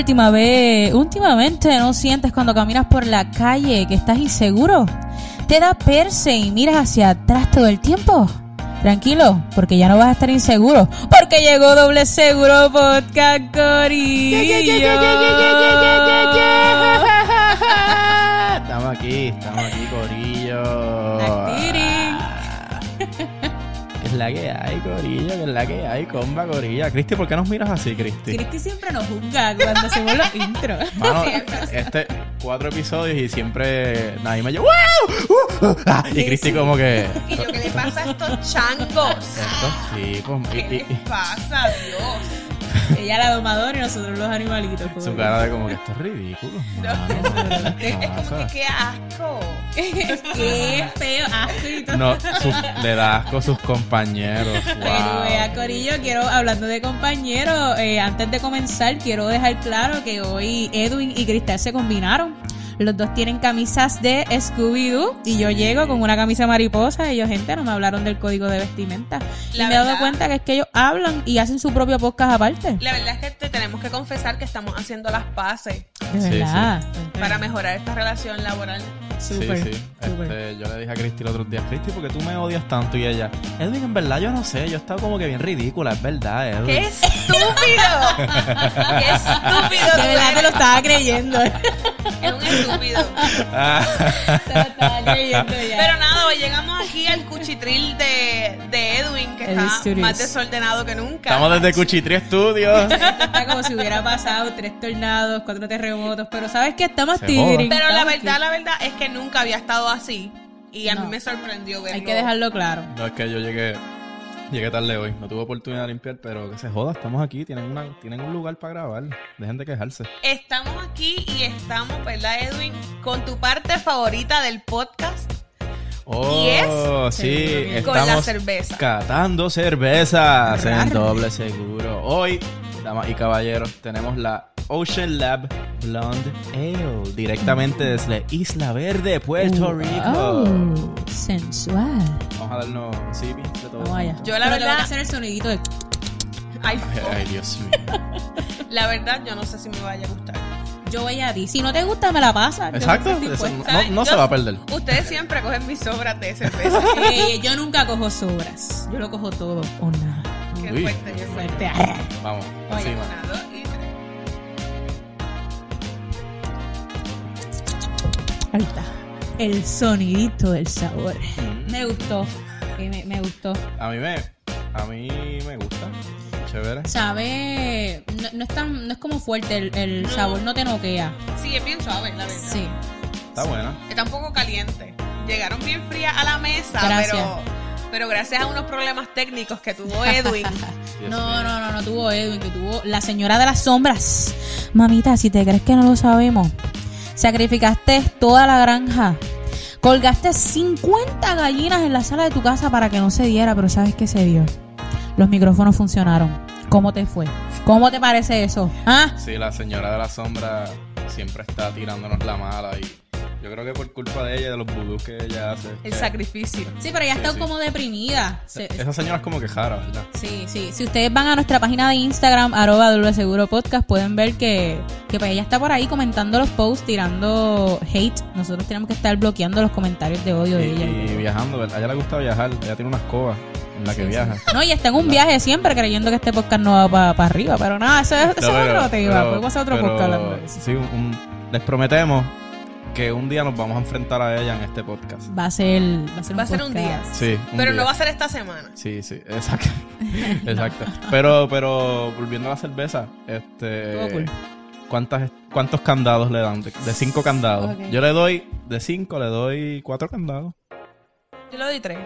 última vez, últimamente no sientes cuando caminas por la calle que estás inseguro? ¿Te da perse y miras hacia atrás todo el tiempo? Tranquilo, porque ya no vas a estar inseguro. Porque llegó Doble Seguro Podcast Corillo. La que hay, comba, Corilla? Cristi, ¿por qué nos miras así, Cristi? Cristi siempre nos juzga cuando hacemos los intros. Mano, este, cuatro episodios y siempre nadie me lleva. ¡Wow! Uh, uh, ah, y Cristi como que... Y yo, ¿qué le pasa a estos changos? Estos tipos... ¿Qué y- y- les pasa, Dios? Ella la domadora y nosotros los animalitos. su cara de como que esto es ridículo. mano. ¿Qué Es, como que qué asco. Qué feo, asco y todo. No, su- le da asco a sus compañeros. Pero vea, Wow. Corillo, quiero, hablando de compañeros, eh, antes de comenzar, quiero dejar claro que hoy Edwin y Cristal se combinaron. Los dos tienen camisas de Scooby-Doo y yo llego con una camisa mariposa y ellos, gente, no me hablaron del código de vestimenta. y me he dado cuenta que es que ellos hablan y hacen su propio podcast aparte. La verdad es que te tenemos que confesar que estamos haciendo las paces De Sí, verdad. para mejorar esta relación laboral. Sí, sí. Este, yo le dije a Cristi el otro día, Cristi, ¿por qué tú me odias tanto? Y ella, Edwin, en verdad yo no sé, yo he estado como que bien ridícula, es verdad, Edwin. ¡Qué estúpido! ¡Qué estúpido! De verdad te lo estaba creyendo. Es un estúpido. Pero nada, hoy llegamos aquí al cuchitril de, de Edwin, que El está Studios. más desordenado que nunca. estamos desde Cuchitri Studios. Esto está como si hubiera pasado tres tornados, cuatro terremotos, pero ¿sabes qué? Estamos Se tigring, Pero la verdad, la verdad es que nunca había estado así. Y a No. mí me sorprendió verlo. Hay que dejarlo claro. No, es que yo llegué, llegué tarde hoy, no tuve oportunidad de limpiar, pero que se joda, estamos aquí, tienen, una, tienen un lugar para grabar, dejen de quejarse. Estamos aquí y estamos, ¿verdad, Edwin? Con tu parte favorita del podcast. Oh, ¿Y es? sí, Seguro. Con la estamos cerveza. catando cervezas en Rar. doble seguro. Hoy, damas y caballeros, tenemos la Ocean Lab Blonde Ale, directamente desde Isla Verde, Puerto Rico. Oh, sensual. Vamos a darnos un sipi de todo. Vamos allá. Yo la Pero verdad- tengo que hacer el sonidito de... Ay, Ay, Dios mío. la verdad, yo no sé si me vaya a gustar. Yo voy a ti. Si no te gusta, me la pasas. Exacto, no, se va a perder. Ustedes siempre cogen mis sobras de cerveza. Eh, yo nunca cojo sobras. Yo lo cojo todo o nada. Qué Uy. fuerte, qué fuerte. Vamos, Oye, encima. Ahí está. El sonidito del sabor. Mm. Me gustó. Me, me gustó. A mí me, a mí me gusta. Chévere. Sabe. No, no es tan. No es como fuerte el, el No. sabor, no te noquea. Sí, es bien suave, la verdad. Sí. Está buena. Está un poco caliente. Llegaron bien frías a la mesa, Gracias. pero pero gracias a unos problemas técnicos que tuvo Edwin. No, no, no, no tuvo Edwin, que tuvo la señora de las sombras. Mamita, si te crees que no lo sabemos, sacrificaste toda la granja. Colgaste 50 gallinas en la sala de tu casa para que no se diera, pero ¿sabes qué se dio? Los micrófonos funcionaron. ¿Cómo te fue? ¿Cómo te parece eso? ¿Ah? Sí, la señora de la sombra siempre está tirándonos la mala y yo creo que por culpa de ella, de los vudús que ella hace. El sacrificio. Sí, pero ella está sí. como deprimida. Se- Esa señora es como que jara, ¿verdad? Sí, sí. Si ustedes van a nuestra página de Instagram, arroba doble seguro podcast, pueden ver que, que pues ella está por ahí comentando los posts, tirando hate. Nosotros tenemos que estar bloqueando los comentarios de odio de Y, ella. y viajando, ¿verdad? A ella le gusta viajar. Ella tiene una escoba en la que Sí, viaja. sí. No, y está en un viaje siempre creyendo que este podcast no va para arriba, pero nada, eso, es- eso No, es pero- otro tema. Podemos hacer otro pero, podcast hablando de eso. Sí, un- un- les prometemos que un día nos vamos a enfrentar a ella en este podcast. Va a ser, va a ser un, Va a ser un podcast. día. Sí, un Pero día. no va a ser esta semana. Sí, sí, exacto. exacto. Pero, pero, volviendo a la cerveza, este. Cool. ¿cuántas, ¿Cuántos candados le dan? De, de cinco candados. Yo le doy, de cinco, le doy cuatro candados. Yo le doy tres.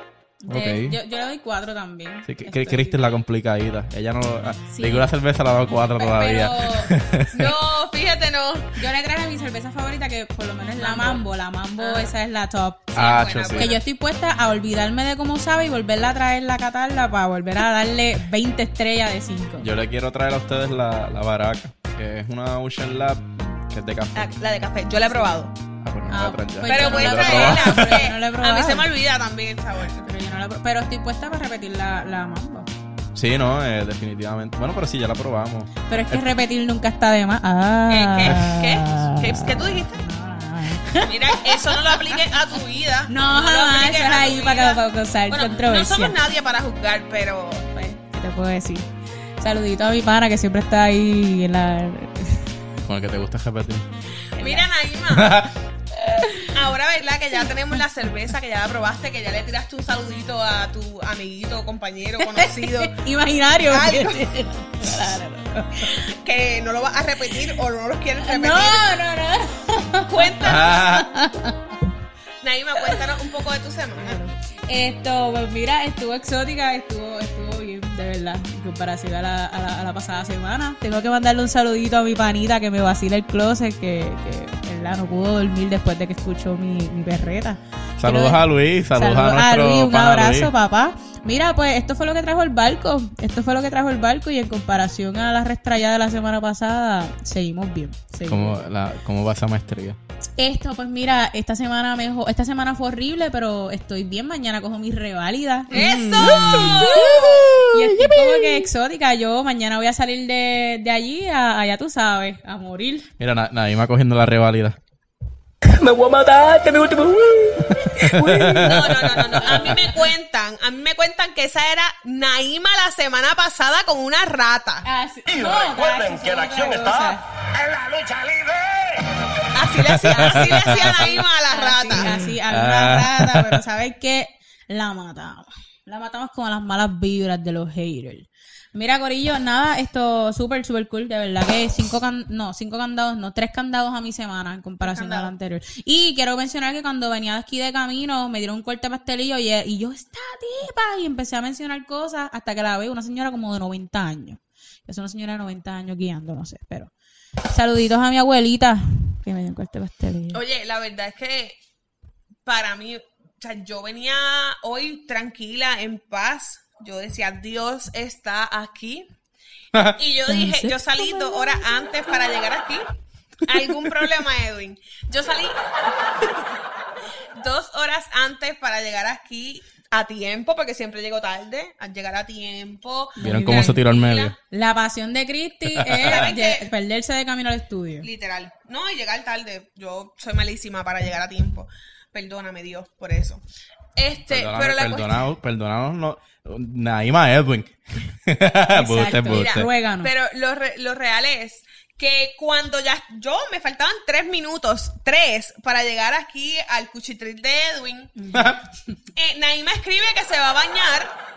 De- yo, yo le doy cuatro también. Sí, que, Estoy- la complicadita. Ella no. ah, Sí. Ninguna cerveza le ha dado cuatro todavía. Pero No, fíjate, no. yo le traje mi cerveza favorita, que por lo menos es la Mambo. La Mambo, Ah. esa es la top. ah, buena, cho, sí. Que yo estoy puesta a olvidarme de cómo sabe y volverla a traerla a catarla para volver a darle 20 estrellas de 5. Yo le quiero traer a ustedes la, la baraca, que es una Ocean Lab, que es de café. La, la de café. Yo la he probado. Ah, pues no Ah, Pero no puedes traerla. no la he a mí se me olvida también el sabor. Pero, yo no la pero estoy puesta para repetir la, la Mambo. Sí, no, eh, definitivamente. Bueno, pero sí, ya la probamos. Pero es que repetir nunca está de más. Ah. ¿Qué? ¿Qué? ¿Qué? ¿Qué tú dijiste? Mira, eso no lo apliques a tu vida. No, lo jamás, eso es ahí para, para causar Bueno, no controversia. somos nadie para juzgar, pero Pues, ¿qué te puedo decir? Saludito a mi pana que siempre está ahí en la... Con el que te gusta repetir. Mira, Naima. Ahora, ¿verdad? Que ya tenemos la cerveza, que ya la probaste, que ya le tiraste un saludito a tu amiguito, compañero, conocido, Imaginario. Algo. Claro. que no lo vas a repetir o no lo quieres repetir. No, no, no. Cuéntanos, Ah, Naima, cuéntanos un poco de tu semana. Esto, pues mira, estuvo exótica, estuvo, de verdad, en comparación a la, a la, a la pasada semana. Tengo que mandarle un saludito a mi panita que me vacila el closet, que, que ¿verdad? no pudo dormir después de que escuchó mi, mi perreta. saludos a Luis, saludos, a nuestro Luis, un abrazo, Luis. papá. Mira, pues esto fue lo que trajo el barco. Esto fue lo que trajo el barco y en comparación a la restrayada de la semana pasada, seguimos bien. seguimos ¿Cómo, la, ¿Cómo va esa maestría? esto, pues mira, esta semana mejor, esta semana fue horrible, pero estoy bien. Mañana cojo mi reválida. ¡Eso! Y estoy como que exótica. Yo mañana voy a salir de, de allí, a, allá tú sabes, a morir. Mira, na- Naima cogiendo la rivalidad. No, no, no, no, no. A mí me cuentan, a mí me cuentan que esa era Naima la semana pasada con una rata. Así, Y no, recuerden que la acción está en la lucha libre. Así le hacía, así le hacía Naima a la rata. así, a Ah. una rata, pero ¿sabes qué? La matamos. La matamos con las malas vibras de los haters. Mira, Corillo, nada, esto súper, súper cool. De verdad que cinco, can- no, cinco candados, no, tres candados a mi semana en comparación a la anterior. Y quiero mencionar que cuando venía de aquí de camino, me dieron un corte pastelillo y, y yo, esta tipa, y empecé a mencionar cosas hasta que la veo una señora como de 90 años. Es una señora de 90 años guiando, no sé, pero. Saluditos a mi abuelita, que me dio un corte pastelillo. Oye, la verdad es que para mí, sea, yo venía hoy tranquila, en paz. Yo decía, Dios está aquí. Y yo dije, yo salí dos horas antes para llegar aquí. ¿Algún problema, Edwin? Yo salí dos horas antes para llegar aquí a tiempo, porque siempre llego tarde, a llegar a tiempo. ¿Vieron cómo se tiró al medio? La pasión de Cristi es perderse de camino al estudio. Literal. No, y llegar tarde. Yo soy malísima para llegar a tiempo. Perdóname, Dios, por eso. Este, Perdóname, pero la cuestión- perdonaos, perdonaos, no. Naima Edwin. Buste, Mira, buste. ruéganos. Pero lo, re- lo real es que cuando ya yo me faltaban tres minutos, tres, para llegar aquí al cuchitril de Edwin, eh, Naima escribe que se va a bañar.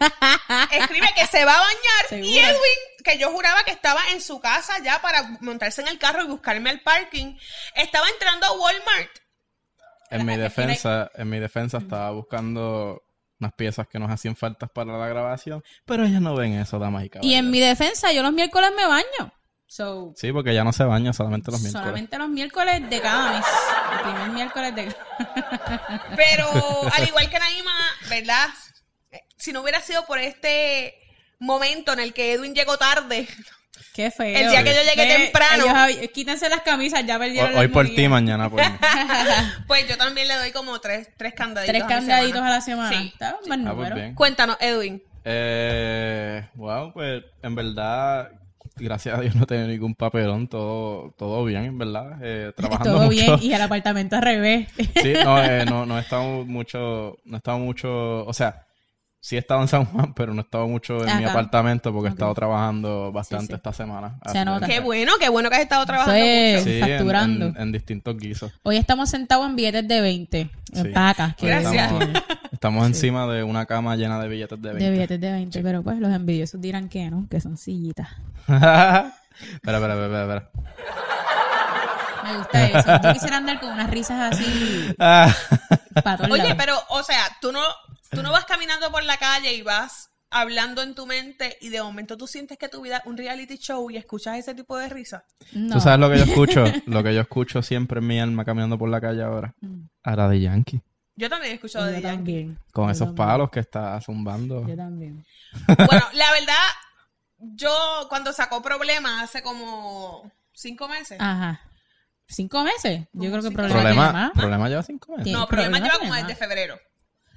escribe que se va a bañar. ¿Segura? Y Edwin, que yo juraba que estaba en su casa ya para montarse en el carro y buscarme al parking, estaba entrando a Walmart. En mi defensa, en mi defensa estaba buscando unas piezas que nos hacían faltas para la grabación, pero ellas no ven eso, damas y Y caballeros. en mi defensa, yo los miércoles me baño. So, Sí, porque ya no se baña solamente los miércoles. solamente los miércoles de cada mes. El primer miércoles de Pero al igual que Naima, ¿verdad? Eh, Si no hubiera sido por este momento en el que Edwin llegó tarde, Qué feo. El día que yo llegué temprano. ellos quítense las camisas, ya perdieron Hoy, hoy por ti, mañana por mí. pues yo también le doy como tres, tres candaditos. Tres a candaditos semana. a la semana. Sí. Está un buen Ah, pues bien. Cuéntanos, Edwin. Eh, wow, pues en verdad, gracias a Dios no he tenido ningún papelón, todo, todo bien, en verdad. Eh, trabajando Todo mucho. bien y el apartamento al revés. Sí, no, eh, no, no he estado mucho, no he estado mucho, o sea, sí he estado en San Juan, pero no he estado mucho en mi apartamento porque he Ok. estado trabajando bastante Sí, sí. esta semana. Se nota. Qué bueno, qué bueno que has estado trabajando mucho. Sí, en- facturando. En, en distintos guisos. Hoy estamos sentados en billetes de 20. En Sí. pacas. que Gracias. Estamos, estamos encima de una cama llena de billetes de 20. De billetes de 20, pero pues los envidiosos dirán que no, que son sillitas. espera, espera, espera, espera. Me gusta eso. Yo quisiera andar con unas risas así Oye, pero, o sea, tú no, tú no vas caminando por la calle y vas hablando en tu mente y de momento tú sientes que tu vida es un reality show y escuchas ese tipo de risa. No. ¿Tú sabes lo que yo escucho? Lo que yo escucho siempre en mi alma caminando por la calle ahora. Mm. A la de Yankee. Yo también he escuchado Yo de Yankee. también. Con Yo esos también. palos que está zumbando. Yo también. Bueno, la verdad, yo cuando sacó problemas hace como cinco meses. Ajá. ¿Cinco meses? Yo creo que problema, tiene Problema, más. problema lleva cinco meses. No, problemas problema lleva como desde febrero.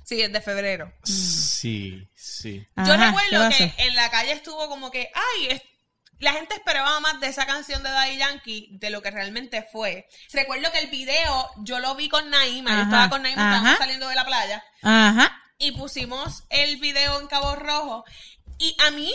Sí, es de febrero. Sí, sí. Yo Ajá, ¿qué recuerdo que en la calle estuvo como que, ay, es- la gente esperaba más de esa canción de Daddy Yankee de lo que realmente fue. Recuerdo que el video yo lo vi con Naima, yo estaba con Naima, estábamos saliendo de la playa Ajá. y pusimos el video en Cabo Rojo y a mí,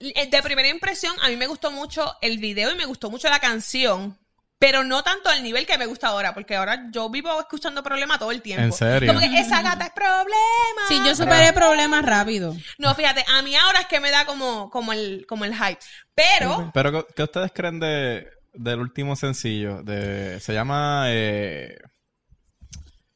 eh, de primera impresión, a mí me gustó mucho el video y me gustó mucho la canción. Pero no tanto al nivel que me gusta ahora, porque ahora yo vivo escuchando problemas todo el tiempo. ¿En serio? Como que esa gata es problema. Sí, yo superé problemas rápido. No, fíjate, a mí ahora es que me da como, como, el, como el hype. Pero, Pero, ¿qué- ¿qué ustedes creen de, del último sencillo? De, se llama... Eh,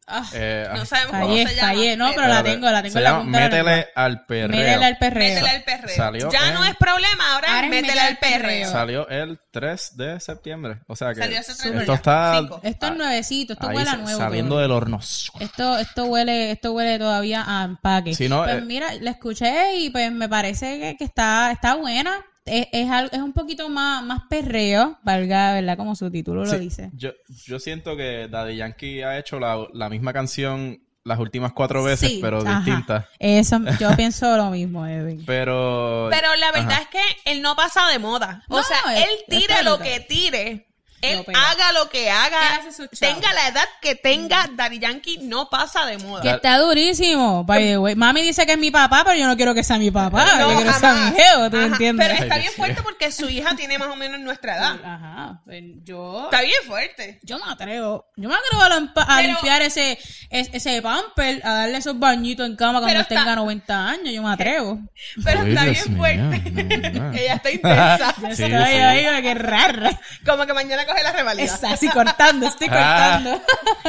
Ah, eh, no ay, sabemos cómo fallé, se llama. fallé. No, pero la tengo, la tengo Se llama Métele al perreo. Métele al perreo. Métele al perreo. Salió ya en- no es problema, ahora, Ahora es métele métele al perreo. perreo. Salió el 3 de septiembre. O sea que Salió hace tres esto está Cinco. Esto es nuevecito, esto ahí huele a nuevo. saliendo todo. del horno. Esto, esto huele, esto huele todavía a empaque. Si no, pues eh, mira, la escuché y pues me parece que, que está, está buena. Es, es, algo- es un poquito más, más perreo, valga, ¿verdad? Como su título lo dice. Yo, yo siento que Daddy Yankee ha hecho la, la misma canción las últimas cuatro veces, Sí, pero ajá. distintas. Eso, yo pienso lo mismo, Edwin. Pero... Pero la verdad Ajá. es que él no pasa de moda. O No, sea, él tire lo que tire. Él haga lo que haga. Él hace su chavo. tenga la edad que tenga, Daddy Yankee no pasa de moda. Que está durísimo, by the way. Mami dice que es mi papá, pero yo no quiero que sea mi papá. No, yo quiero que sea mi geo, ¿tú Ajá, entiendes? Pero está bien fuerte porque su hija tiene más o menos nuestra edad. Ajá, pues yo... Está bien fuerte. Yo me atrevo. Yo me atrevo a, limpa- a Pero- limpiar ese, es- ese pamper, a darle esos bañitos en cama cuando tenga está- 90 años. Yo me atrevo. Pero Ay, está Dios bien fuerte. Ella está intensa. Yo Sí, estoy sí. ahí, que rara. Como que mañana coge la revalida. Está así cortando, estoy Ah. cortando.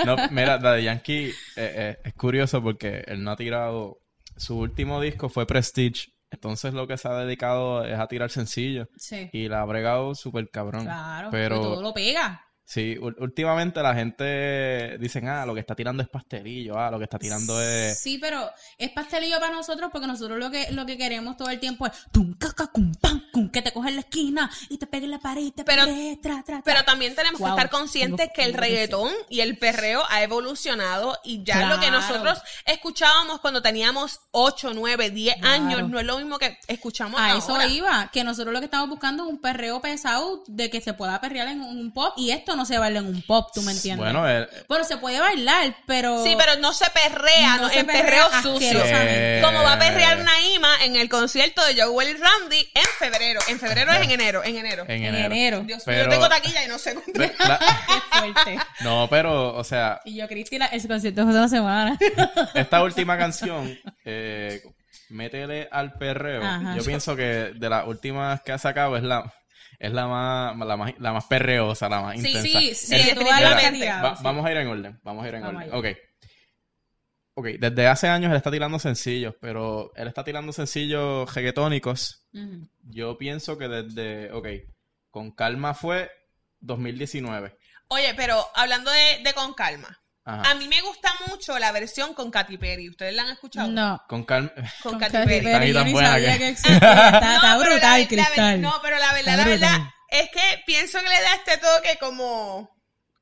No, mira, Daddy Yankee eh, eh, es curioso porque él no ha tirado... Su último disco fue Prestige. Entonces lo que se ha dedicado es a tirar sencillos. Sí. Y la ha bregado súper cabrón. Claro, Pero pero todo lo pega. Sí, últimamente la gente dicen, ah, lo que está tirando es pastelillo, ah, lo que está tirando es... Sí, pero es pastelillo para nosotros porque nosotros lo que, lo que queremos todo el tiempo es tum, caca, cum, pam, cum, que te coge en la esquina y te pegue en la pared y te Pero- pegue, tra, tra, tra. Pero también tenemos Wow, que estar conscientes que el reggaetón y el perreo ha evolucionado y ya lo que nosotros escuchábamos cuando teníamos 8, 9, 10 Claro. años no es lo mismo que escuchamos A ahora. eso iba, que nosotros lo que estamos buscando es un perreo pesado de que se pueda perrear en un pop y esto no se baila en un pop, ¿tú me entiendes? Bueno, eh, Bueno, se puede bailar, pero... Sí, pero no se perrea, No no, se perrea perreo sucio. Eh, Como va a perrear Naima en el concierto de Joel y Randy en febrero. En febrero es en enero, en enero. en en enero. Dios mío, Pero- yo tengo taquilla y no sé cuánto. Qué fuerte. No, pero, o sea, Y yo, Cristina, ese concierto fue una semana. esta última canción, eh, Métele al perreo, Ajá. yo pienso que de las últimas que ha sacado es la es la más, la más, la más perreosa, la más Sí, intensa. sí, sí, El- tirado, va- sí. Vamos a ir en orden, vamos a ir en Vamos orden. Ok. Ok, desde hace años él está tirando sencillos, pero él está tirando sencillos reggaetónicos. Yo pienso que desde, ok, con calma fue 2019. Oye, pero hablando de, de Con Calma. Ajá. A mí me gusta mucho la versión con Katy Perry. ¿Ustedes la han escuchado? No. Con calma. Con, Con Katy Katy Perry. Perry, yo tan ni buena sabía que- que existía. Está, brutal, la Cristal. no, pero la verdad, la verdad es que pienso que le da este toque como,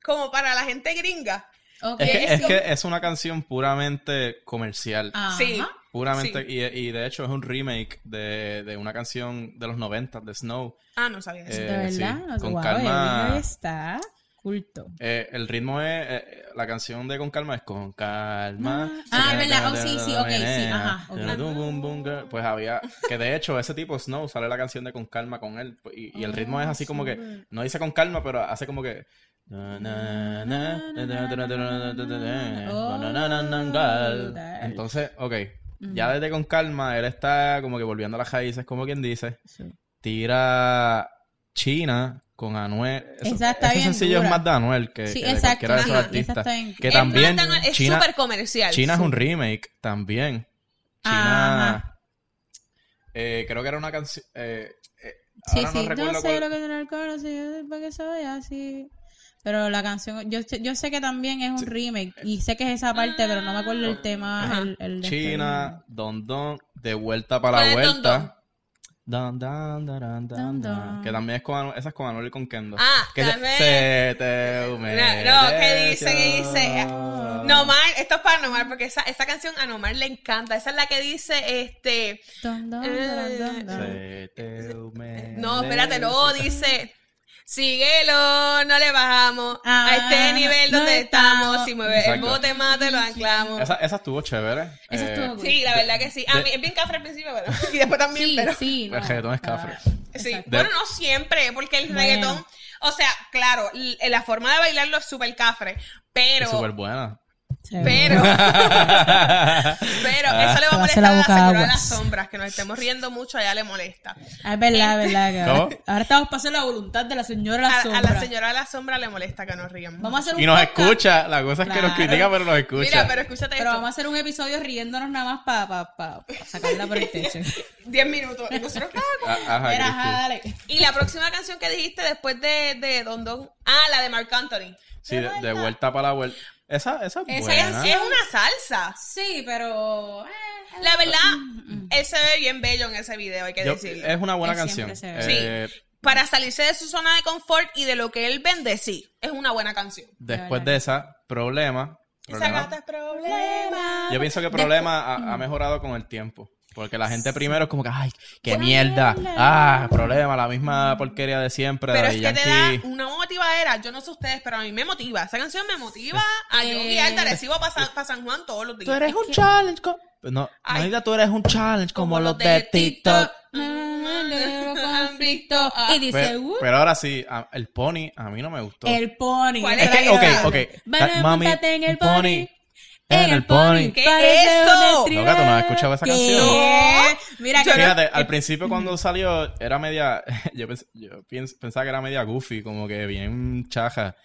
como para la gente gringa. Ok. Es que, Es que una canción puramente comercial. Ajá. Sí. Puramente, y, y de hecho es un remake de, de una canción de los 90, de Snow. Ah, no sabía eso. Eh, De sí, verdad. No sé, con wow, calma. Está el ritmo es. La canción de Con Calma es Con Calma. Ah, es verdad. Oh, sí, sí, ok, sí. Ajá. Pues había. Que de hecho, ese tipo, Snow, sale la canción de Con Calma con él. Y, y el ritmo es así como que. No dice Con Calma, pero hace como que. Entonces, ok. Ya desde Con Calma, él está como que volviendo a las raíces, como quien dice. Tira China con Anuel. Eso- Esa está ese bien sencillo dura. es más de Anuel que, Sí, que de exacto, cualquiera de esos artistas. Que también es China, súper comercial. China es un remake también. China eh, creo que era una canción eh, eh, Sí, ahora sí, no no, recuerdo sé cuál- lo que tiene el coro, sí, yo sé para que se vaya así. Pero la canción, yo, sé- yo sé que también es un remake y sé que es esa parte, pero no me acuerdo el tema. Ajá. El, este China, Don Don, de vuelta para la ¿Cuál es Don vuelta. Don? Dun, dun, dun, dun, dun, dun. Que también es con, esa es con Anuel y con Kendo. Ah, que se- también. se te humedece. No, no, ¿qué dice? ¿Qué dice? Nomar, esto es para Nomar, porque esa, esa canción a Nomar le encanta. Esa es la que dice, este... Dun, dun, dun, dun, dun. Se te humedece. No, espérate, no, dice... Síguelo, no le bajamos Ah, a este nivel no donde estamos. estamos. Si mueve el bote más, te lo anclamos. Esa, esa estuvo chévere. Esa Eh, estuvo. Sí, la verdad que sí. A De- mí es bien cafre al principio, pero... Y después también, Sí, pero... sí. El reggaetón es está- cafre. Sí, bueno, no siempre, porque el Bueno. reggaetón, o sea, claro, la forma de bailarlo es súper cafre, pero, Es súper buena. Sí. pero, pero eso le va a a molestar a la señora de las sombras, que nos estemos riendo mucho, a ella le molesta. Ah, es verdad, es verdad. que ahora, ahora estamos pasando la voluntad de la señora A, la a sombra. la señora de la sombra le molesta que nos riamos. Vamos a hacer un Y nos podcast, escucha. La cosa es que nos critica, pero nos escucha. Mira, pero escúchate Pero esto. vamos a hacer un episodio riéndonos nada más para pa, pa, pa sacarla por el techo. 10 minutos. Y nosotros, ah, Ah, Ajá, Mira, Cristi. ajá, dale. Y la próxima canción que dijiste después de, de Don Don. Ah, la de Marc Anthony. Sí, de, de vuelta para la vuelta. Esa, esa es Esa buena. Es, es una salsa. Sí, pero... eh, La verdad, mm, él se ve bien bello en ese video, hay que Yo- decirlo. es una buena Él canción. ve. Eh, Para salirse de su zona de confort y de lo que él vende, sí, es una buena canción. Después de esa, problema. Esa gata es problema. Yo pienso que problema ha, ha mejorado con el tiempo. Porque la gente primero es como que, ay, qué mierda. Ah, problema, la misma porquería de siempre. Pero es que te da una motivadera, yo no sé ustedes, pero a mí me motiva. Esa canción me motiva a yo Eh, guiar de Arecibo para San Juan todos los días. Tú eres un challenge. co- No, Ay. Tú eres un challenge como, los de TikTok. conflicto. Y dice, Pero, uh, pero ahora sí, a- el pony a mí no me gustó. el pony. ¿Cuál Es es que, ok, ok. Mami, en el pony. En el pony. ¿Qué eso? un Loca, ¿tú no has escuchado esa ¿Qué? canción? Mira que... Fíjate, al principio cuando salió era media, yo, pens- yo piens- pensaba que era media goofy, como que bien chaja.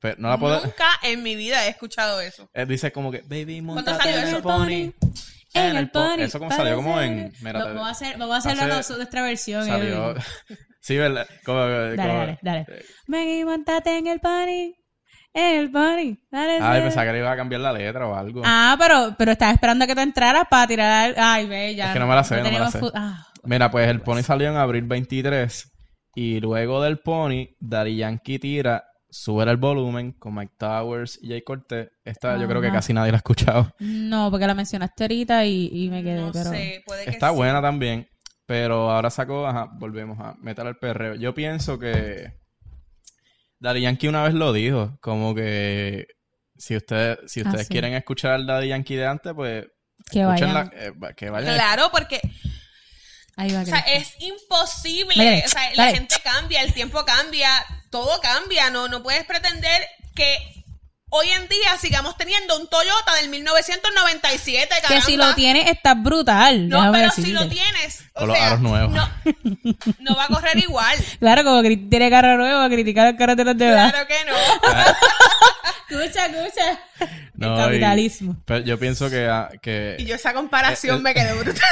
Pero no la puedo... Nunca en mi vida he escuchado eso. Eh, dice como que, baby, ¿Cuándo montate salió en el eso? pony. En el po-". pony. Eso como salió como en... Mira, Vamos a hacer, vamos a hacerlo hace- nuestra versión. salió... Sí, ¿verdad? Como, Dale, como- dale, dale. eh, Ven y montate en el pony. El pony. Dale, Ay, pensaba que le iba a cambiar la letra o algo. Ah, pero, pero estaba esperando a que tú entraras para tirar. Ay, ve, ya. Es que no me la sé, no me la sé. Ah, Mira, pues el Pony salió en abril 23 y luego del Pony, Daddy Yankee tira Sube el volumen con Mike Towers y Jay Cortez. Esta yo creo que casi nadie la ha escuchado. no, porque la mencionaste ahorita y, y me quedé, No pero... sé, puede que Está sí. buena también, pero ahora sacó, ajá, volvemos a meter al perreo. Yo pienso que Daddy Yankee una vez lo dijo, como que si ustedes, si ustedes Ah, sí. quieren escuchar al Daddy Yankee de antes, pues Que vayan. eh, que vayan. Claro, porque Ahí va, o sea, es imposible. Dale, o sea, la gente cambia, el tiempo cambia, todo cambia. No, no puedes pretender que hoy en día sigamos teniendo un Toyota del 1997. Que caramba. si lo tienes, está brutal. No, pero si lo tienes, o Con los sea, aros nuevos. No, no va a correr igual. Claro, como que tiene carro nuevo, a criticar el carro de los demás. Claro que no. Escucha, escucha. No, el y- capitalismo. pero yo pienso que, ah, que Y yo esa comparación me quedé brutal.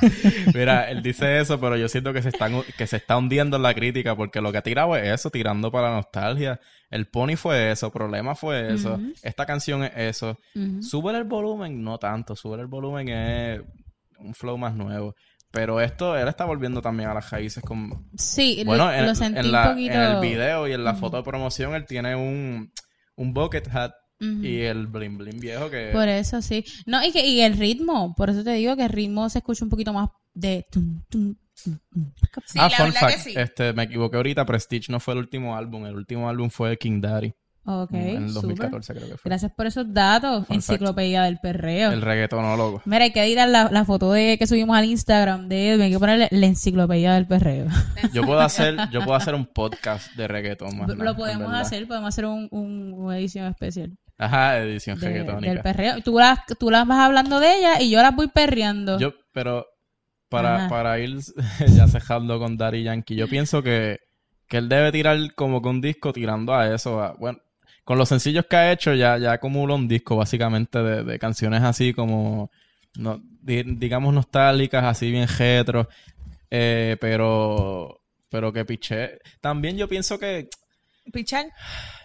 Mira, él dice eso, pero yo siento que se están que se está hundiendo en la crítica porque lo que ha tirado es eso, tirando para la nostalgia. El Pony fue eso, Problema fue eso, esta canción es eso. Ujú. Sube el volumen, no tanto, sube el volumen es un flow más nuevo. Pero esto, él está volviendo también a las raíces con... Sí, Bueno, lo, en, lo sentí en un poquito... en el video y en la foto de promoción él tiene un, un bucket hat Y el bling bling viejo que... Por eso sí. No, y que y el ritmo, por eso te digo que el ritmo se escucha un poquito más de tum, tum, tum, tum. Sí, ah, la fun fact, que sí. este, me equivoqué ahorita, Prestige no fue el último álbum, el último álbum fue King Daddy, Ok, en el súper. 2014 creo que fue. Gracias por esos datos, Fun enciclopedia del perreo. El reggaetonólogo. Mira, hay que editar la, la foto de que subimos al Instagram de Edwin, hay que ponerle la enciclopedia del perreo. Yo puedo hacer, yo puedo hacer un podcast de reggaetón más Lo podemos hacer, podemos hacer un, un- una edición especial Ajá, edición de- reggaetónica. del perreo. Tú las, tú las vas hablando de ella y yo las voy perreando. Yo, pero para, para ir ya cejando con Daddy Yankee, yo pienso que, que él debe tirar como que un disco tirando a eso. a- bueno, con los sencillos que ha hecho ya, ya acumula un disco básicamente de, de canciones así como, no, di- digamos, nostálgicas, así bien retro. eh, pero, pero que piché. También yo pienso que... Pichar.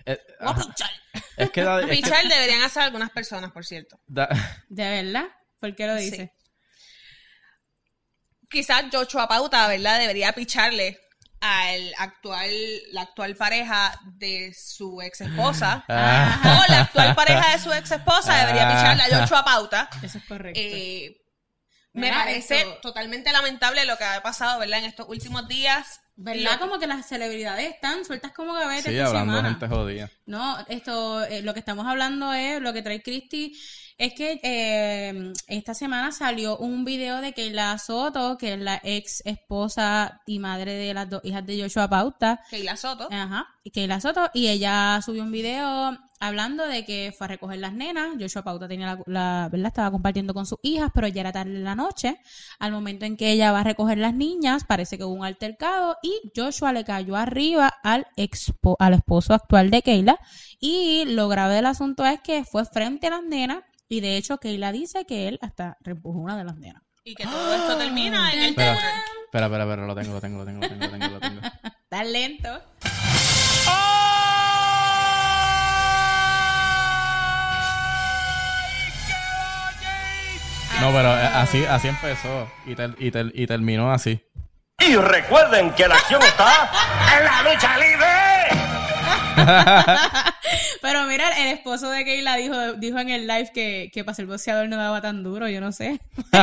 eh, No, ajá, pichar. es que, es que Pichar deberían hacer algunas personas, por cierto. Da- ¿De verdad? ¿Por qué lo dices? quizás Joshua Pauta, ¿verdad? Debería picharle al actual, la actual pareja de su ex esposa. Ah. O la actual pareja de su ex esposa debería picharle a Joshua Pauta. Eso es correcto. Eh, me Mira, parece esto- totalmente lamentable lo que ha pasado, ¿verdad? En estos últimos días. ¿Verdad? Como que las celebridades están sueltas como gavetas Sí, esta hablando de semana. gente jodida. No, esto, eh, lo que estamos hablando es, lo que trae Christy, es que eh, esta semana salió un video de Keila Soto, que es la ex esposa y madre de las dos hijas de Joshua Pauta, Keila Soto. Ajá, y Keila Soto, y ella subió un video hablando de que fue a recoger las nenas. Joshua Pauta tenía la, la- ¿verdad? Estaba compartiendo con sus hijas, pero ya era tarde en la noche. Al momento en que ella va a recoger las niñas, parece que hubo un altercado y Joshua le cayó arriba al, expo, al esposo actual de Keila. Y lo grave del asunto es que fue frente a las nenas. Y de hecho, Keila dice que él hasta reempujó una de las nenas. Y que todo esto termina en el Espera, espera, espera, espera, lo tengo, lo tengo, lo tengo, lo tengo, lo tengo, lo tengo. Está lento. No, pero eh, así, así empezó y, ter- y, ter- y terminó así. Y recuerden que la acción está en la lucha libre. Pero mira, el esposo de Keila dijo, dijo en el live que, que para ser boxeador no daba tan duro, yo no sé.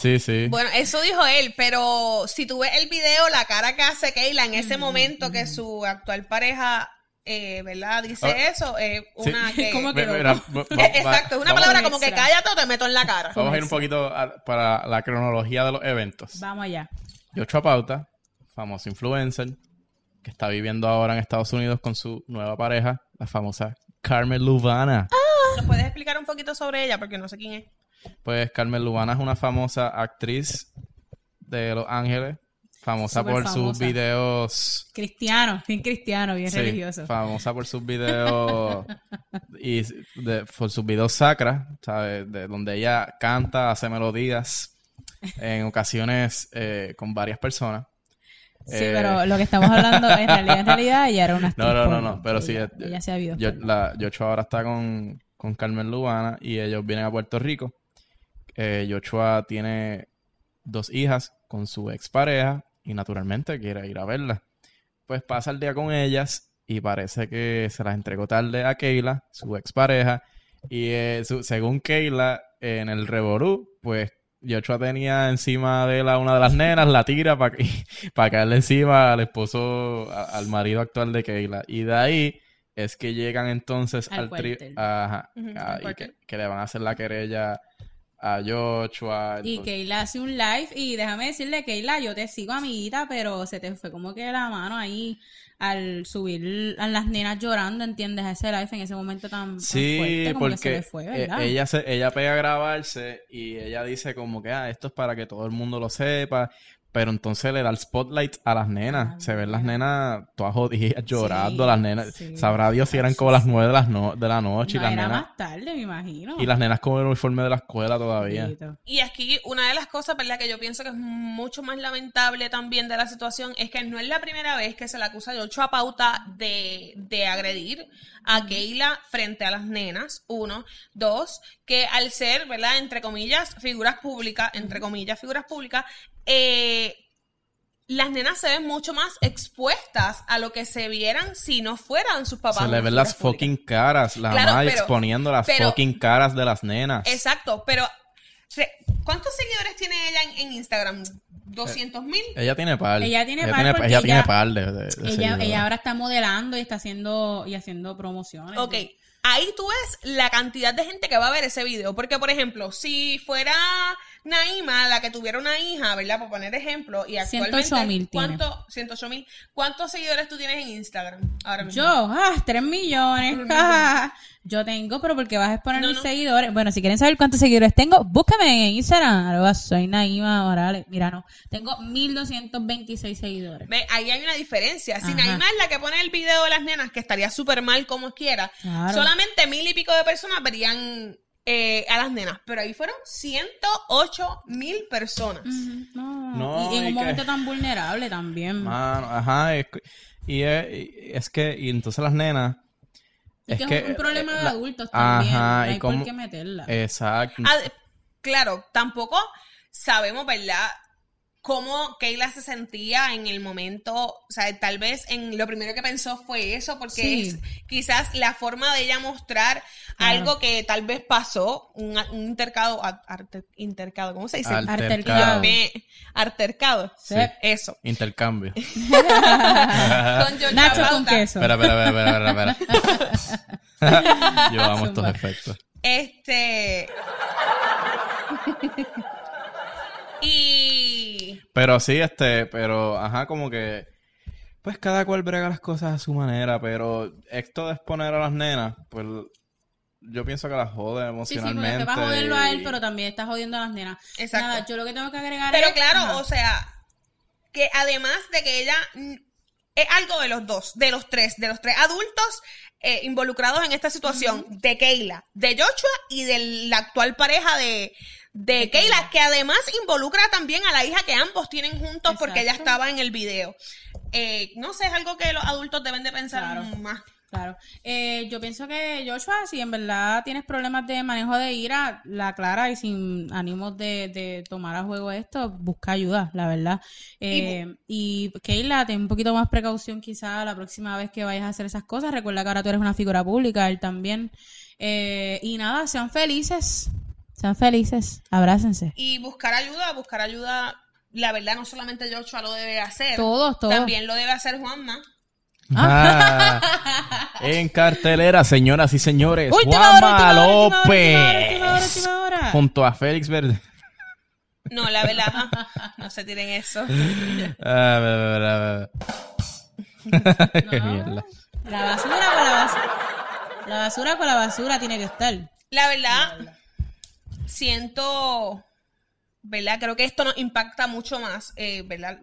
Sí, sí. Bueno, eso dijo él, pero si tú ves el video, la cara que hace Keila en ese momento que su actual pareja, eh, ¿verdad? Dice Ah, eso, es sí. una que... ¿Cómo que Ve- no? mira, va- va- Eh, Exacto, es una palabra como que cállate o te meto en la cara. Vamos a ir un poquito a- para la cronología de los eventos. Vamos allá. Yochoa Pauta, famoso influencer, que está viviendo ahora en Estados Unidos con su nueva pareja, la famosa Carmen Lubana. ¿Nos puedes explicar un poquito sobre ella? Porque no sé quién es. Pues Carmen Lubana es una famosa actriz de Los Ángeles, famosa por famosa. sus videos Cristiano, bien cristiano, bien Sí, religioso. famosa por sus videos y de- por sus videos sacras, ¿sabes? De donde ella canta, hace melodías en ocasiones eh, con varias personas. Sí, Eh, pero lo que estamos hablando, en realidad, en realidad, ella era una No, no, no, no, pero sí, Ella, eh, ella se ha habido. Yo, la, Yochoa ahora está con, con Carmen Lubana y ellos vienen a Puerto Rico. Eh, Yochoa tiene dos hijas con su expareja y naturalmente quiere ir a verla. Pues pasa el día con ellas y parece que se las entregó tarde a Keila, su expareja. Y eh, su- según Keila, en el Reború, pues Yochoa tenía encima de él a una de las nenas, la tira para caerle encima al esposo, a- al marido actual de Keila. Y de ahí es que llegan entonces Al al, tri-. Ajá, y que, que le van a hacer la querella a Joshua. Y Keila hace un live y déjame decirle, Keila, yo te sigo, amiguita, pero se te fue como que la mano ahí al subir a las nenas llorando, ¿entiendes? Ese live en ese momento tan, tan Sí, fuerte, como que se porque le fue, eh, ¿verdad? ella se, ella pega a grabarse y ella dice como que ah, esto es para que todo el mundo lo sepa, pero entonces le da el spotlight a las nenas. Ah, se ven las nenas todas jodidas llorando, Sí, las nenas. sí. Sabrá Dios si eran como las nueve de, las no- de la noche No, y las era nenas más tarde, me imagino. y las nenas con el uniforme de la escuela todavía. Y aquí una de las cosas, ¿verdad? Que yo pienso que es mucho más lamentable también de la situación es que no es la primera vez que se le acusa a Yochoa Pauta de, de agredir a Keila frente a las nenas, uno. Dos, que al ser, ¿verdad? Entre comillas, figuras públicas, entre comillas, figuras públicas, eh, las nenas se ven mucho más expuestas a lo que se vieran si no fueran sus papás. Se le ven las públicas. fucking caras, la Claro, mamá pero- exponiendo las pero- fucking caras de las nenas. Exacto, pero ¿cuántos seguidores tiene ella en, en Instagram? ¿200 mil? Ella tiene par. Ella tiene par tiene, ella tiene ella- par de, de- Ella, ella ahora está modelando y está haciendo y haciendo promociones. Ok, ahí tú ves la cantidad de gente que va a ver ese video. Porque, por ejemplo, si fuera Naima la que tuviera una hija, ¿verdad? Por poner ejemplo, y actualmente... 108,000 tiene. ¿cuánto, 108 mil. ¿Cuántos seguidores tú tienes en Instagram ahora mismo? Yo, ah, 3 millones. ah. Yo tengo, pero porque vas a exponer No, mis no. seguidores. Bueno, si quieren saber cuántos seguidores tengo, búscame en Instagram. Arroba soy Naima Morales. Mira, no. Tengo 1226 seguidores. Ve, ahí hay una diferencia. Si Ajá. Naima es la que pone el video de las nenas, que estaría súper mal como quiera, Claro. solamente mil y pico de personas verían eh, a las nenas. Pero ahí fueron 108 mil personas. Ujú, No, No, y en un que- momento tan vulnerable también. Mano, ajá, es, que- y es, y es que, y entonces las nenas. y que es un, problema de la- adultos también. Ajá, no y hay cómo- por qué meterla. Exacto. Ah, claro, tampoco sabemos, ¿verdad? Cómo Keila se sentía en el momento, o sea, tal vez en lo primero que pensó fue eso, porque Sí. es quizás la forma de ella mostrar algo que tal vez pasó, un, un intercado, intercado, ¿cómo se dice? Altercado. Altercado. Sí. Eso. Intercambio. Con Nacho con queso. Espera, espera, espera, espera, espera. Yo amo estos efectos. Este. y. Pero sí, este, pero, ajá, como que, pues cada cual brega las cosas a su manera, pero esto de exponer a las nenas, pues yo pienso que las jode Sí, sí, porque emocionalmente. te vas a joderlo a él, pero también estás jodiendo a las nenas. Exacto. Nada, yo lo que tengo que agregar Pero es... claro, Ajá. o sea, que además de que ella mm, es algo de los dos, de los tres, de los tres adultos eh, involucrados en esta situación, de Keila, de Joshua y de la actual pareja de, de Keila, que además involucra también a la hija que ambos tienen juntos porque ella estaba en el video. Eh, no sé, es algo que los adultos deben de pensar Claro. más. Claro. Eh, yo pienso que Joshua, si en verdad tienes problemas de manejo de ira, la clara y sin ánimos de, de tomar a juego esto, busca ayuda, la verdad. Eh, y Keila, ten un poquito más precaución quizá la próxima vez que vayas a hacer esas cosas. Recuerda que ahora tú eres una figura pública, él también. Eh, y nada, sean felices. Sean felices. Abrácense. Y buscar ayuda, buscar ayuda, la verdad, no solamente Joshua lo debe hacer. Todos, todos. También lo debe hacer Juanma. Ah, en cartelera, señoras y señores, Última Juanma hora, última López. hora, última hora, última hora. Junto a Félix Verde. No, la verdad, no se tiren eso. Ah. Qué No. mierda. La basura con la basura. La basura con la basura tiene que estar. La verdad, siento, ¿verdad? Creo que esto nos impacta mucho más, eh, ¿verdad?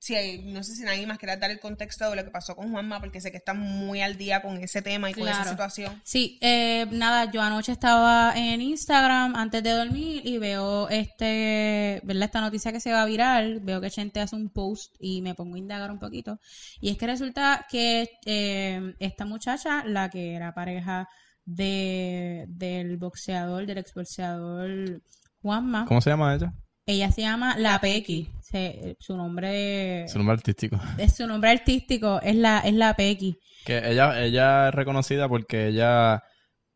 Si hay- no sé si nadie más quiere dar el contexto de lo que pasó con Juanma, porque sé que está muy al día con ese tema y con esa situación. Sí, eh, nada, yo anoche estaba en Instagram antes de dormir y veo este, ¿verdad? Esta noticia que se va a viral, veo que gente hace un post y me pongo a indagar un poquito. Y es que resulta que eh, esta muchacha, la que era pareja de, del boxeador, del exboxeador Juanma, ¿Cómo se llama ella? ella se llama La Pequi. Se- su nombre, Su nombre artístico. es su nombre artístico es la, es la Pequi. Que ella, ella es reconocida porque ella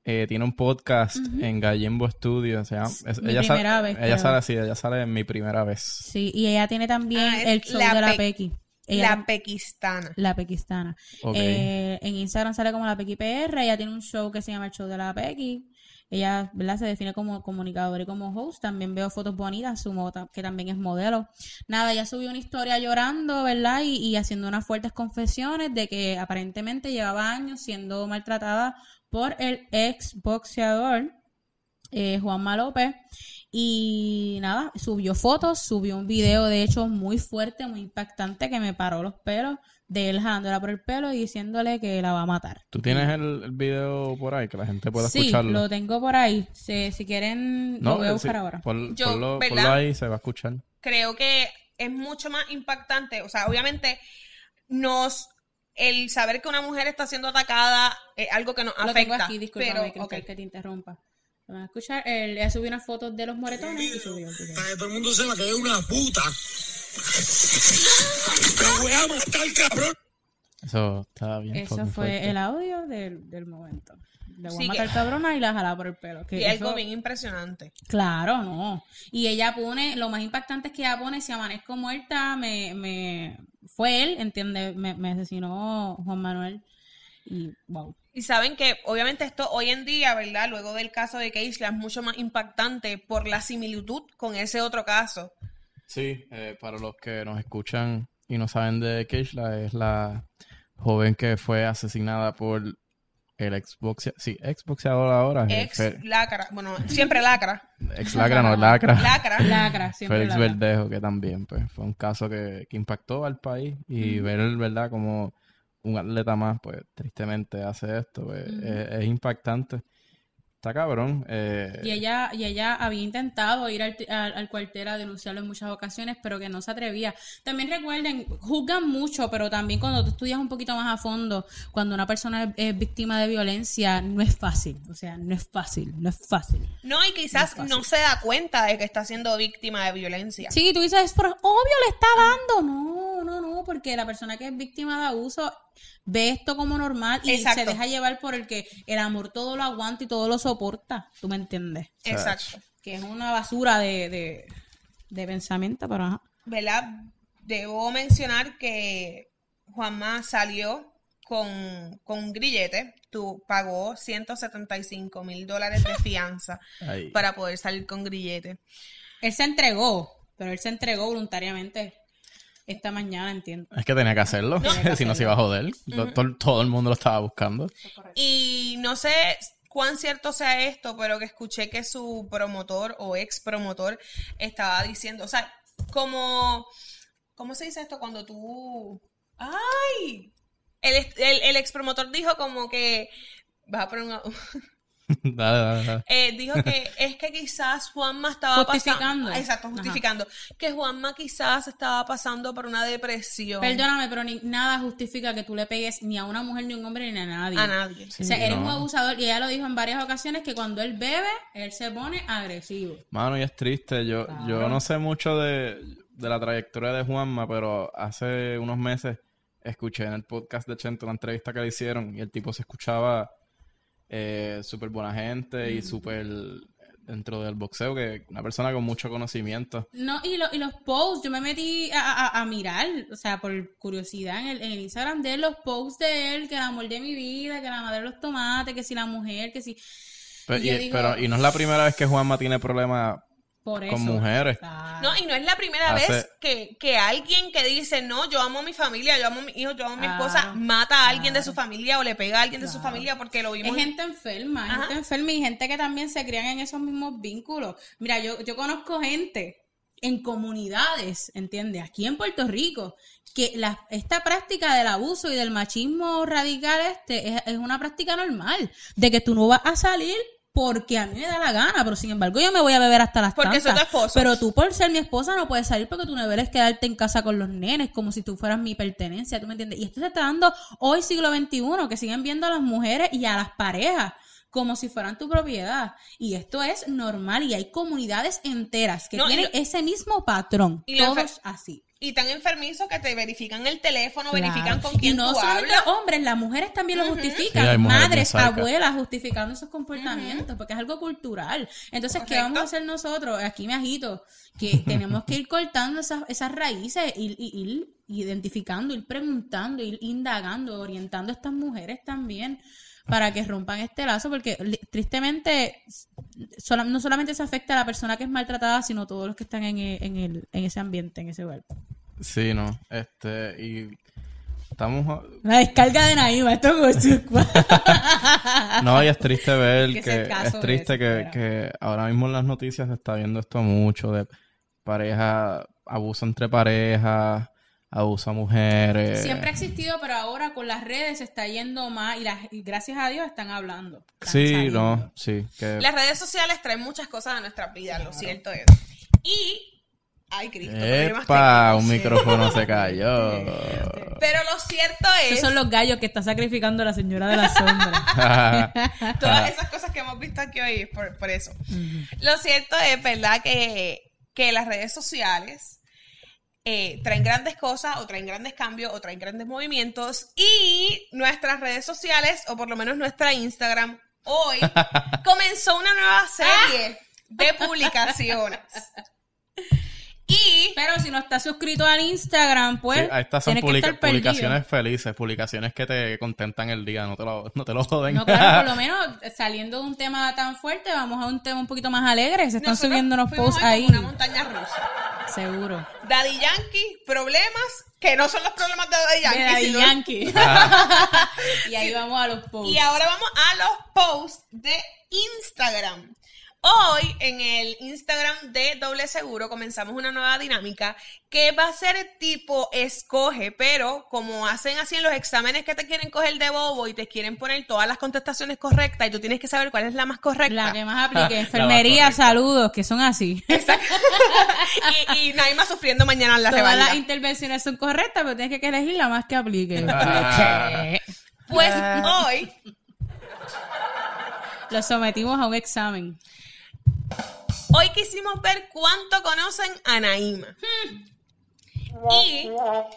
eh, tiene un podcast en Gallimbo Studio. Se llama, es- Mi ella sale, primera vez, Ella creo. sale así, ella sale en mi primera vez. Sí, y ella tiene también Ah, el show la de la Pe- Pequi. Ella La pequistana. La Pequistana. Ok. Eh, en Instagram sale como la Pequi PR. Ella tiene un show que se llama el show de la Pequi. Ella, ¿verdad? Se define como comunicadora y como host. También veo fotos bonitas, su mota, que también es modelo. Nada, ella subió una historia llorando, ¿verdad? Y, y haciendo unas fuertes confesiones de que aparentemente llevaba años siendo maltratada por el ex boxeador eh, Juanma López. Y nada, subió fotos, subió un video de hecho muy fuerte, muy impactante que me paró los pelos de él jalándola por el pelo y diciéndole que la va a matar. ¿Tú tienes el, el video por ahí que la gente pueda Sí, escucharlo? lo tengo por ahí. Si, si quieren, lo voy a eh, buscar sí, ahora. Yo, ponlo, ¿verdad? ponlo ahí, se va a escuchar. creo que es mucho más impactante. O sea, obviamente nos el saber que una mujer está siendo atacada es algo que nos Lo afecta. tengo aquí, discúlpame pero, que, ok. que te interrumpa. Lo van a escuchar. Él, ella subió unas fotos de los moretones y subió. Para que todo el mundo sepa que es una puta. Te voy a matar, cabrón. Eso está bien. Eso fue fuerte. el audio del, del momento. Le voy Sí, a matar que- cabrona y la jalaba por el pelo. Que Y algo eso- bien impresionante. Claro, no. Y ella pone, lo más impactante es que ella pone, si amanezco muerta, me, me, fue él, ¿entiendes? Me, me asesinó Juan Manuel. Y, wow. Y saben que obviamente esto hoy en día, ¿verdad? Luego del caso de Keisla es mucho más impactante por la similitud con ese otro caso. Sí, eh, para los que nos escuchan y no saben de Keishla, es la joven que fue asesinada por el exboxeador, sí, exboxeador ahora, Ex Fe- lacra, bueno, siempre lacra. ex lacra, no, lacra. Lacra. Lacra, siempre Félix lacra. Verdejo, que también pues, fue un caso que, que impactó al país y ver, ¿verdad?, como un atleta más, pues tristemente hace esto, pues, es, es impactante. Está cabrón. eh, Y ella, y ella había intentado ir al, al, al cuartel a denunciarlo en muchas ocasiones, pero que no se atrevía. También recuerden, juzgan mucho, pero también cuando tú estudias un poquito más a fondo, cuando una persona es, es víctima de violencia, no es fácil. O sea, no es fácil, no es fácil. No, y quizás No se da cuenta de que está siendo víctima de violencia. Sí, tú dices, pero obvio le está dando. No, no, no, porque la persona que es víctima de abuso ve esto como normal y Exacto. se deja llevar por el que el amor todo lo aguanta y todo lo soporta. ¿Tú me entiendes? Exacto. Que es una basura de, de, de pensamiento, pero ajá. ¿Verdad? Debo mencionar que Juanma salió con, con un grillete. Tú pagó 175 mil dólares de fianza para poder salir con grillete. Él se entregó, pero él se entregó voluntariamente esta mañana, entiendo. Es que tenía que hacerlo, Tenía que si no se iba a joder. To- todo, el mundo lo estaba buscando. Y no sé cuán cierto sea esto, pero que escuché que su promotor o ex promotor estaba diciendo, o sea, como, ¿cómo se dice esto cuando tú... ¡Ay! El, el, ex promotor dijo como que... Vas a una- dale, dale, dale. eh, dijo que es que quizás Juanma estaba Justificando. pasando... Exacto, justificando. Que Juanma quizás estaba pasando por una depresión. Perdóname, pero ni, nada justifica que tú le pegues ni a una mujer, ni a un hombre, ni a nadie. A nadie. O sea, Sí, eres un abusador y ella lo dijo en varias ocasiones que cuando él bebe, él se pone agresivo. Mano, y es triste. Yo, Claro. yo no sé mucho de, de la trayectoria de Juanma, pero hace unos meses escuché en el podcast de Chento una entrevista que le hicieron y el tipo se escuchaba eh, súper buena gente y súper dentro del boxeo, que una persona con mucho conocimiento. No, y, lo- y los posts, yo me metí a, a- a mirar, o sea, por curiosidad en el, en el Instagram de él, los posts de él, que el amor de mi vida, que la madre de los tomates, que si la mujer, que si... Pero, Y yo y, digo- pero- y no es la primera vez que Juanma tiene problemas Por eso. con mujeres. No, y no es la primera Hace- vez que, que alguien que dice, no, yo amo a mi familia, yo amo a mi hijo, yo amo a mi Claro, esposa, mata a alguien de su familia o le pega a alguien de su familia porque lo Es vimos. gente enferma, Ajá. gente enferma y gente que también se crían en esos mismos vínculos. Mira, yo, yo conozco gente en comunidades, ¿entiendes? Aquí en Puerto Rico, que la, esta práctica del abuso y del machismo radical este es, es una práctica normal, de que tú no vas a salir porque a mí me da la gana, pero sin embargo yo me voy a beber hasta las Porque soy tantas. tu esposo. Pero tú por ser mi esposa no puedes salir porque tu deber es quedarte en casa con los nenes, como si tú fueras mi pertenencia, ¿tú me entiendes? Y esto se está dando hoy siglo XXI, que siguen viendo a las mujeres y a las parejas como si fueran tu propiedad. Y esto es normal y hay comunidades enteras que No, tienen lo- ese mismo patrón, todos así. Y tan enfermizo que te verifican el teléfono, Claro. verifican con y quién no tú solamente hablas. hombres, las mujeres también lo justifican. Madres, abuelas justificando esos comportamientos, porque es algo cultural. Entonces, ¿qué vamos a hacer nosotros? Aquí me agito, que tenemos que ir cortando esas, esas raíces, ir, ir- ir identificando, ir preguntando, ir indagando, orientando a estas mujeres también para que rompan este lazo, porque tristemente sola- no solamente se afecta a la persona que es maltratada, sino todos los que están en, e- en, el, en ese ambiente, en ese lugar. Sí, no. Este, y estamos... La descarga de Naima, esto es No, y es triste ver Que es triste que, que ahora mismo en las noticias se está viendo esto mucho de pareja, abuso entre parejas, abuso a mujeres. Siempre ha existido, pero ahora con las redes se está yendo más y, las, y gracias a Dios están hablando. Están Sí, saliendo. no, sí. Que, Las redes sociales traen muchas cosas a nuestras vidas, lo cierto es. Y. Ay, Cristo. ¡Epa! Un micrófono se cayó. Pero lo cierto es. Esos son los gallos que está sacrificando la señora de la sombra. Todas esas cosas que hemos visto aquí hoy es por, por eso. Lo cierto es, ¿verdad? Que, que las redes sociales eh, traen grandes cosas o traen grandes cambios o traen grandes movimientos y nuestras redes sociales, o por lo menos nuestra Instagram, hoy comenzó una nueva serie de publicaciones. Y pero si no estás suscrito al Instagram, pues Sí, estas son publica- publicaciones felices, publicaciones que te contentan el día, no te lo, no te lo joden. No, claro, por lo menos saliendo de un tema tan fuerte, vamos a un tema un poquito más alegre. Se están nosotros subiendo unos posts ahí. como una montaña rusa. Seguro. Daddy Yankee, problemas que no son los problemas de Daddy Yankee, De Daddy sino- Yankee. y ahí vamos a los posts. Y ahora vamos a los posts de Instagram. Hoy en el Instagram de Doble Seguro comenzamos una nueva dinámica que va a ser tipo escoge, pero como hacen así en los exámenes que te quieren coger de bobo y te quieren poner todas las contestaciones correctas y tú tienes que saber cuál es la más correcta. La que más aplique. Enfermería, más saludos, que son así. y, y Naima sufriendo mañana en la Todas revalida. las intervenciones son correctas, pero tienes que elegir la más que aplique. Ah. Pues hoy Lo sometimos a un examen. Hoy quisimos ver cuánto conocen a Naima. Y,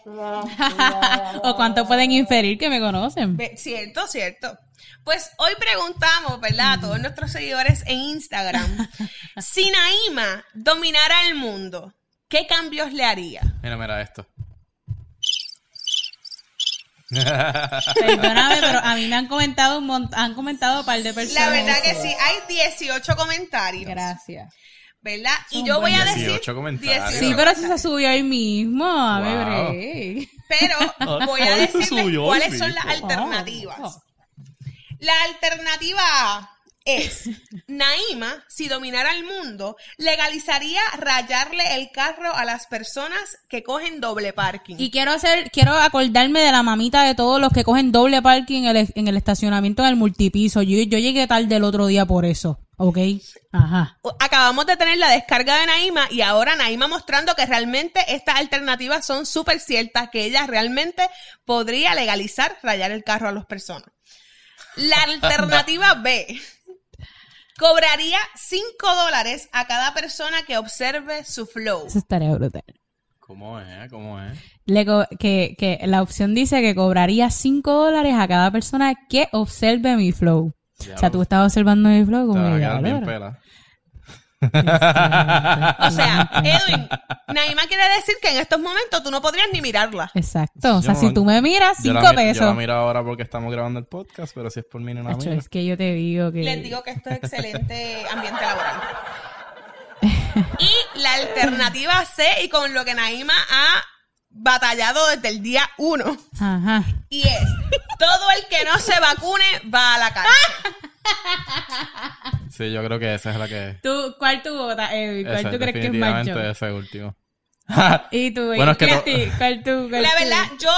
o cuánto pueden inferir que me conocen. cierto, cierto. Pues hoy preguntamos, ¿verdad? A todos nuestros seguidores en Instagram, si Naima dominara el mundo, ¿qué cambios le haría? Mira, mira esto. Perdóname, pero a mí me han comentado un mont- han comentado un par de personas. La verdad que sí, hay 18 comentarios, Gracias. ¿verdad? Y yo voy a decir 18 comentarios. 18 Sí, pero si se subió ahí mismo. A Wow. ver, Pero voy a decirles cuáles son las alternativas. Oh. La alternativa A es Naima, si dominara el mundo, legalizaría rayarle el carro a las personas que cogen doble parking. Y quiero hacer, quiero acordarme de la mamita de todos los que cogen doble parking en el, en el estacionamiento en el multipiso. Yo, yo llegué tarde el otro día por eso. ¿Ok? Ajá. Acabamos de tener la descarga de Naima y ahora Naima mostrando que realmente estas alternativas son súper ciertas, que ella realmente podría legalizar rayar el carro a las personas. La alternativa B cobraría 5 dólares a cada persona que observe su flow. Eso estaría brutal. ¿Cómo es? ¿Cómo es? Le que, que la opción dice que cobraría 5 dólares a cada persona que observe mi flow. Ya o sea, lo- tú estabas observando mi flow Te como va a que, quedar bien "Diablo". pela. O sea, Edwin, Naima quiere decir que en estos momentos tú no podrías ni mirarla. Exacto. O sea, Yo si no- tú me miras, Yo 5 la, mi- yo la pesos. miro ahora porque estamos grabando el podcast, pero si es por mí no la Acho, miro. es que yo te digo que... Les digo que esto es excelente ambiente laboral. Y la alternativa C, y con lo que Naima ha batallado desde el día uno, Ajá. y es, todo el que no se vacune va a la cárcel. Sí, yo creo que esa es la que... ¿Tú, ¿Cuál tú votas, Edwin? ¿Cuál esa, tú crees que es más definitivamente yo? ese último. Y tú, Bueno, es que to- Cristi, ¿cuál tú? cuál La tú? verdad, yo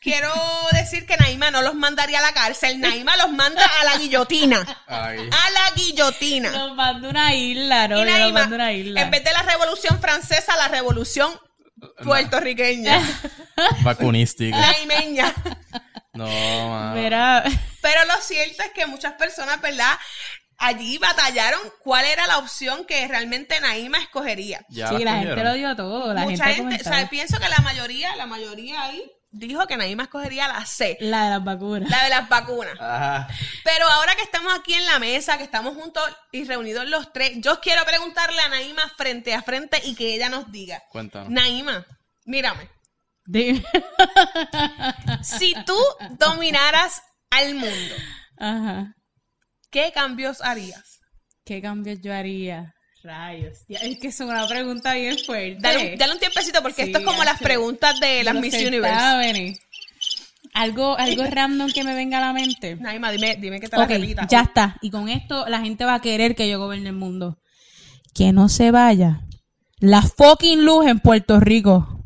quiero decir que Naima no los mandaría a la cárcel, Naima los manda a la guillotina. Ay. A la guillotina. Nos mando una isla, ¿no? Y Yo nos Naima, mando una isla. en vez de la revolución francesa, la revolución puertorriqueña, Vacunística. naimeña. No, mano. Mira, Pero lo cierto es que muchas personas, ¿verdad? Allí batallaron cuál era la opción que realmente Naima escogería. Ya sí, la la gente lo dio todo. La Mucha gente, gente, o sea, pienso que la mayoría, la mayoría ahí dijo que Naima escogería la C, La de las vacunas. la de las vacunas. Ajá. Pero ahora que estamos aquí en la mesa, que estamos juntos y reunidos los tres, yo quiero preguntarle a Naima frente a frente y que ella nos diga. Cuéntanos. Naima, mírame. Dime. Si tú dominaras al mundo, Ajá. ¿qué cambios harías? ¿Qué cambios yo haría? Rayos. Ya, es que es una pregunta bien fuerte. Dale, un- dale un tiempecito porque Sí, esto es como las preguntas de las Miss Universe. Algo, algo random que me venga a la mente. Naima, dime, dime que te la repita. ya está. Y con esto la gente va a querer que yo gobierne el mundo. Que no se vaya la fucking luz en Puerto Rico.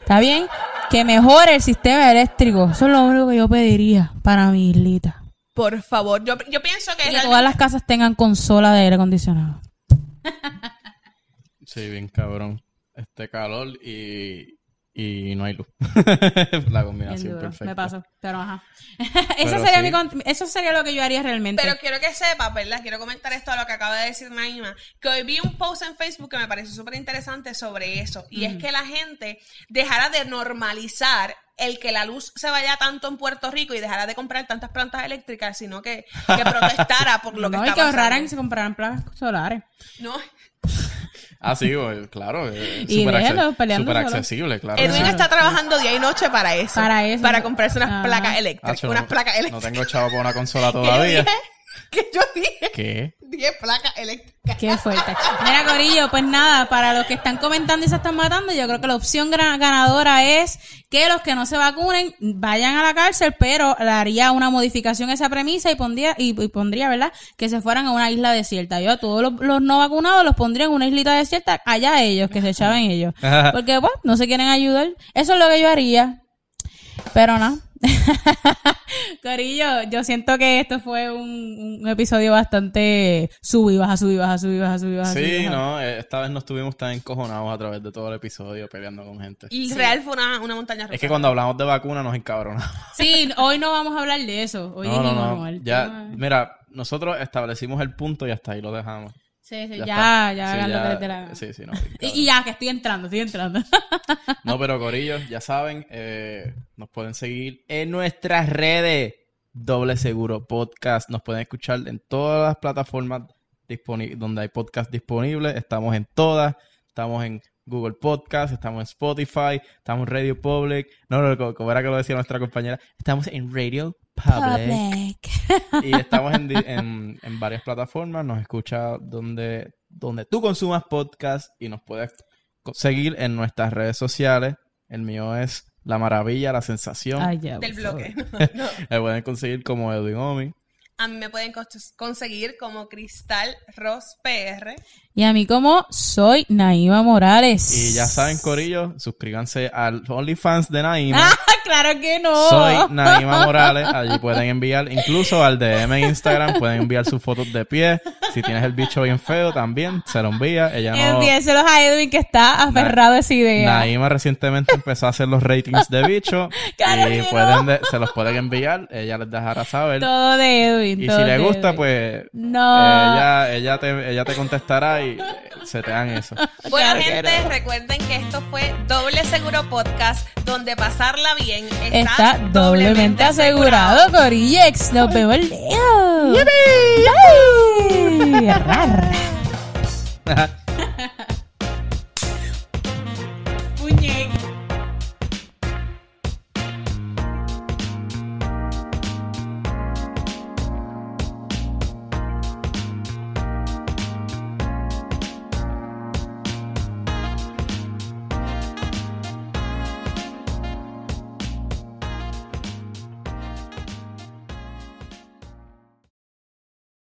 ¿Está bien? Que mejore el sistema eléctrico. Eso es lo único que yo pediría para mi islita. Por favor, yo, yo pienso que, Y que realmente- todas las casas tengan consola de aire acondicionado. Sí, bien cabrón. Este calor y, y no hay luz. la combinación perfecta. Me pasó. Pero ajá. Pero Eso sería, sí. mi eso sería lo que yo haría realmente. Pero quiero que sepas, ¿verdad? Quiero comentar esto a lo que acaba de decir Naima. Que hoy vi un post en Facebook que me pareció súper interesante sobre eso. Y es que la gente dejara de normalizar el que la luz se vaya tanto en Puerto Rico y dejara de comprar tantas plantas eléctricas, sino que, que protestara por lo que no, está y que ahorraran y pasando. se compraran placas solares. No, Ah, sí, güey, claro. eh, Y acce- peleando súper solo. accesible, claro. Edwin está trabajando día y noche para eso. Para eso. Para comprarse unas placas eléctricas. Acho, unas no, placas no eléctricas. tengo chavo para una consola ¿Qué yo todavía. que yo dije ¿Qué? 10 placas eléctricas. Qué fuerte. Mira, Corillo, pues nada, para los que están comentando y se están matando, yo creo que la opción ganadora es que los que no se vacunen vayan a la cárcel, pero le haría una modificación a esa premisa y pondría, y, y pondría, ¿verdad? Que se fueran a una isla desierta. Yo a todos los, los no vacunados los pondría en una islita desierta, allá ellos, que se echaban ellos. Porque, pues, no se quieren ayudar. Eso es lo que yo haría. Pero no. Corillo, yo siento que esto fue un, un episodio bastante sub y baja, sub y baja, sub y baja, sub y baja. sub y Sí, baja. no, eh, esta vez no estuvimos tan encojonados a través de todo el episodio peleando con gente. Y real fue una, una montaña rusa. Es que cuando hablamos de vacuna nos encabronamos. Sí, hoy no vamos a hablar de eso. Hoy No, no, no. Ya, tema- mira, nosotros establecimos el punto y hasta ahí lo dejamos. Sí, sí, Ya, ya, ya, Sí, hagan lo que la. Sí, sí, no. Y, y ya, que estoy entrando, estoy entrando. No, pero Corillo, ya saben, eh, nos pueden seguir en nuestras redes. Doble Seguro Podcast. Nos pueden escuchar en todas las plataformas donde hay podcast disponibles. Estamos en todas. Estamos en Google Podcast, estamos en Spotify, estamos en Radio Public. No, no, co- como era que lo decía nuestra compañera, estamos en Radio Public. Public. Y estamos en, en- en varias plataformas. Nos escucha donde, donde tú consumas podcast y nos puedes seguir en nuestras redes sociales. El mío es La Maravilla, La Sensación. Ay, ya, del bloque. No. Me pueden conseguir como Edwin Omi. A mí me pueden conseguir como Cristal Ross PR. Y a mí como soy Naima Morales. Y ya saben, Corillo, suscríbanse al OnlyFans de Naima. Ah, claro que no. Soy Naima Morales. Allí pueden enviar, incluso al DM en Instagram, pueden enviar sus fotos de pie. Si tienes el bicho bien feo, también se lo envía. Ella no. Enviéselos a Edwin que está aferrado a esa idea. Naima recientemente empezó a hacer los ratings de bicho Claro y que pueden de- se los pueden enviar, ella les dejará saber. Todo de Edwin. Y si le gusta, pues. No. Ella, ella, te, ella te contestará y se te dan eso. Bueno, gente, recuerden que esto fue Doble Seguro Podcast, donde pasarla bien está, está doblemente, asegurado, asegurado Corillex. Nos vemos lejos. Bye.